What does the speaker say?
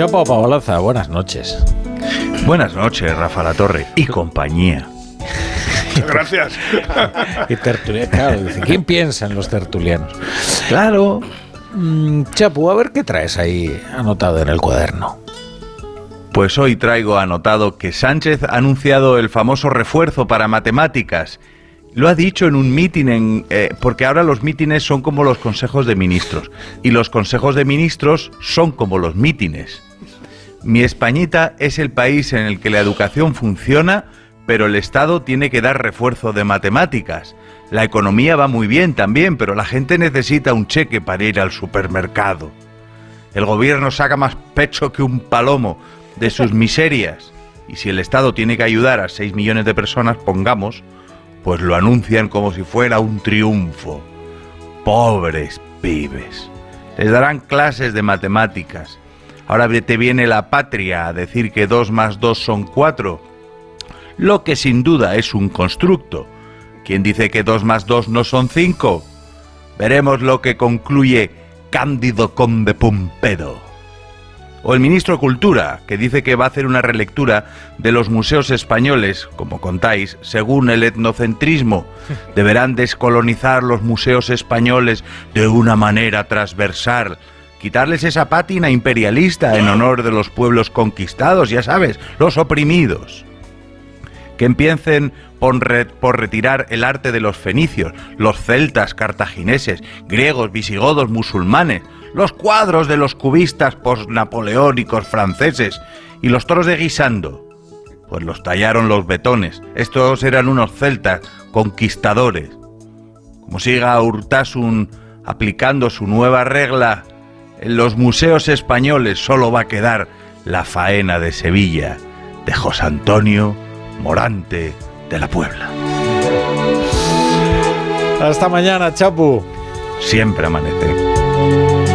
Chapo Pabloza, buenas noches. Buenas noches, Rafa La Torre y compañía. Gracias. y tertuliano, claro, dice, ¿quién piensa en los tertulianos? Claro. Mm, Chapo, a ver qué traes ahí anotado en el cuaderno. Pues hoy traigo anotado que Sánchez ha anunciado el famoso refuerzo para matemáticas. Lo ha dicho en un mitin, en, eh, porque ahora los mítines son como los consejos de ministros y los consejos de ministros son como los mítines. Mi Españita es el país en el que la educación funciona, pero el Estado tiene que dar refuerzo de matemáticas. La economía va muy bien también, pero la gente necesita un cheque para ir al supermercado. El gobierno saca más pecho que un palomo de sus miserias. Y si el Estado tiene que ayudar a 6 millones de personas, pongamos, pues lo anuncian como si fuera un triunfo. Pobres pibes. Les darán clases de matemáticas. Ahora te viene la patria a decir que 2 más 2 son 4. Lo que sin duda es un constructo. ¿Quién dice que 2 más 2 no son 5? Veremos lo que concluye Cándido Conde Pumpedo. O el ministro de Cultura, que dice que va a hacer una relectura de los museos españoles, como contáis, según el etnocentrismo. Deberán descolonizar los museos españoles de una manera transversal. Quitarles esa pátina imperialista en honor de los pueblos conquistados, ya sabes, los oprimidos. Que empiecen por, retirar el arte de los fenicios, los celtas, cartagineses, griegos, visigodos, musulmanes, los cuadros de los cubistas postnapoleónicos franceses y los toros de Guisando. Pues los tallaron los betones. Estos eran unos celtas conquistadores. Como siga Urtasun aplicando su nueva regla, en los museos españoles solo va a quedar la faena de Sevilla de José Antonio Morante de la Puebla. Hasta mañana, Chapu. Siempre amanece.